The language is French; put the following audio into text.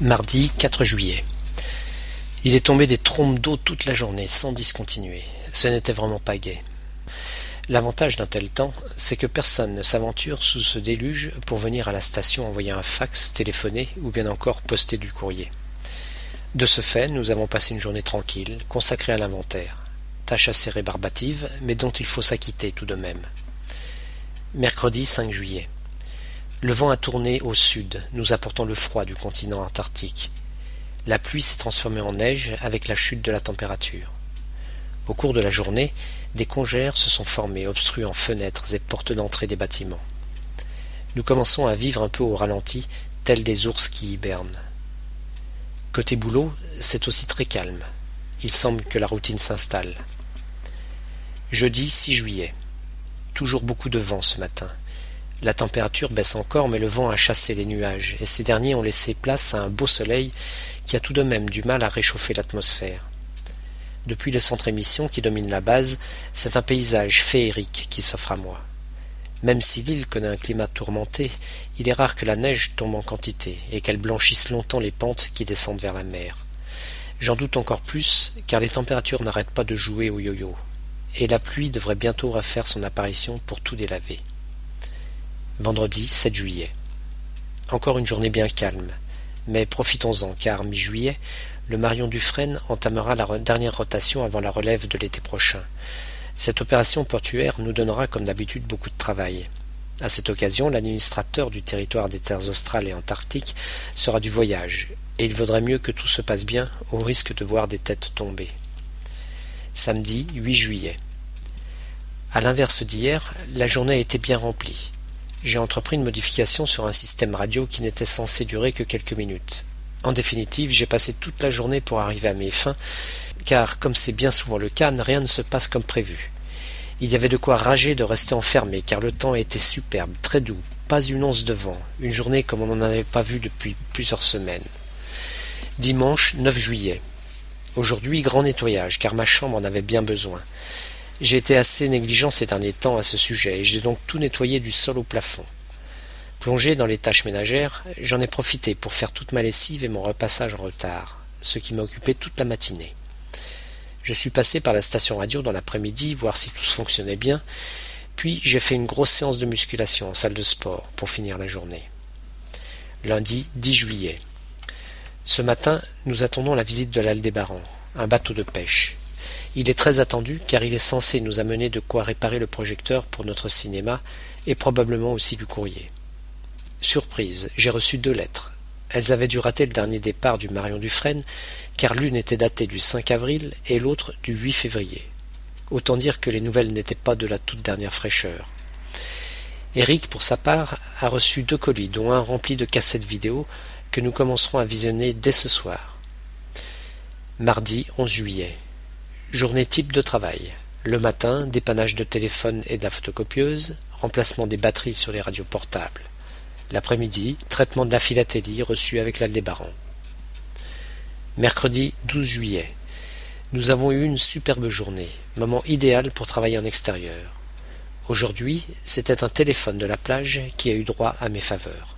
Mardi 4 juillet. Il est tombé des trompes d'eau toute la journée, sans discontinuer. Ce n'était vraiment pas gai. L'avantage d'un tel temps, c'est que personne ne s'aventure sous ce déluge pour venir à la station envoyer un fax, téléphoner ou bien encore poster du courrier. De ce fait, nous avons passé une journée tranquille, consacrée à l'inventaire. Tâche assez rébarbative, mais dont il faut s'acquitter tout de même. Mercredi 5 juillet. Le vent a tourné au sud, nous apportant le froid du continent antarctique. La pluie s'est transformée en neige avec la chute de la température. Au cours de la journée, des congères se sont formés, obstruant fenêtres et portes d'entrée des bâtiments. Nous commençons à vivre un peu au ralenti, tels des ours qui hibernent. Côté boulot, c'est aussi très calme. Il semble que la routine s'installe. Jeudi 6 juillet. Toujours beaucoup de vent ce matin. La température baisse encore, mais le vent a chassé les nuages, et ces derniers ont laissé place à un beau soleil qui a tout de même du mal à réchauffer l'atmosphère. Depuis le centre émission qui domine la base, c'est un paysage féerique qui s'offre à moi. Même si l'île connaît un climat tourmenté, il est rare que la neige tombe en quantité et qu'elle blanchisse longtemps les pentes qui descendent vers la mer. J'en doute encore plus, car les températures n'arrêtent pas de jouer au yo-yo, et la pluie devrait bientôt refaire son apparition pour tout délaver. Vendredi 7 juillet. Encore une journée bien calme. Mais profitons-en, car mi-juillet, le Marion Dufresne entamera la dernière rotation avant la relève de l'été prochain. Cette opération portuaire nous donnera comme d'habitude beaucoup de travail. À cette occasion, l'administrateur du territoire des terres australes et antarctiques sera du voyage, et il vaudrait mieux que tout se passe bien au risque de voir des têtes tomber. Samedi 8 juillet. À l'inverse d'hier, la journée été bien remplie j'ai entrepris une modification sur un système radio qui n'était censé durer que quelques minutes. En définitive, j'ai passé toute la journée pour arriver à mes fins, car, comme c'est bien souvent le cas, rien ne se passe comme prévu. Il y avait de quoi rager de rester enfermé, car le temps était superbe, très doux, pas une once de vent, une journée comme on n'en avait pas vu depuis plusieurs semaines. Dimanche 9 juillet. Aujourd'hui, grand nettoyage, car ma chambre en avait bien besoin. J'ai été assez négligent ces derniers temps à ce sujet, et j'ai donc tout nettoyé du sol au plafond. Plongé dans les tâches ménagères, j'en ai profité pour faire toute ma lessive et mon repassage en retard, ce qui m'a occupé toute la matinée. Je suis passé par la station radio dans l'après-midi, voir si tout fonctionnait bien, puis j'ai fait une grosse séance de musculation en salle de sport pour finir la journée. Lundi 10 juillet. Ce matin, nous attendons la visite de l'Aldébaran, un bateau de pêche. Il est très attendu car il est censé nous amener de quoi réparer le projecteur pour notre cinéma et probablement aussi du courrier. Surprise, j'ai reçu deux lettres. Elles avaient dû rater le dernier départ du Marion Dufresne car l'une était datée du 5 avril et l'autre du 8 février. Autant dire que les nouvelles n'étaient pas de la toute dernière fraîcheur. Eric, pour sa part, a reçu deux colis, dont un rempli de cassettes vidéo que nous commencerons à visionner dès ce soir. Mardi 11 juillet. Journée type de travail. Le matin, dépannage de téléphone et de la photocopieuse, remplacement des batteries sur les radios portables. L'après-midi, traitement de la philatélie reçue avec l'Aldébaran. Mercredi 12 juillet. Nous avons eu une superbe journée, moment idéal pour travailler en extérieur. Aujourd'hui, c'était un téléphone de la plage qui a eu droit à mes faveurs.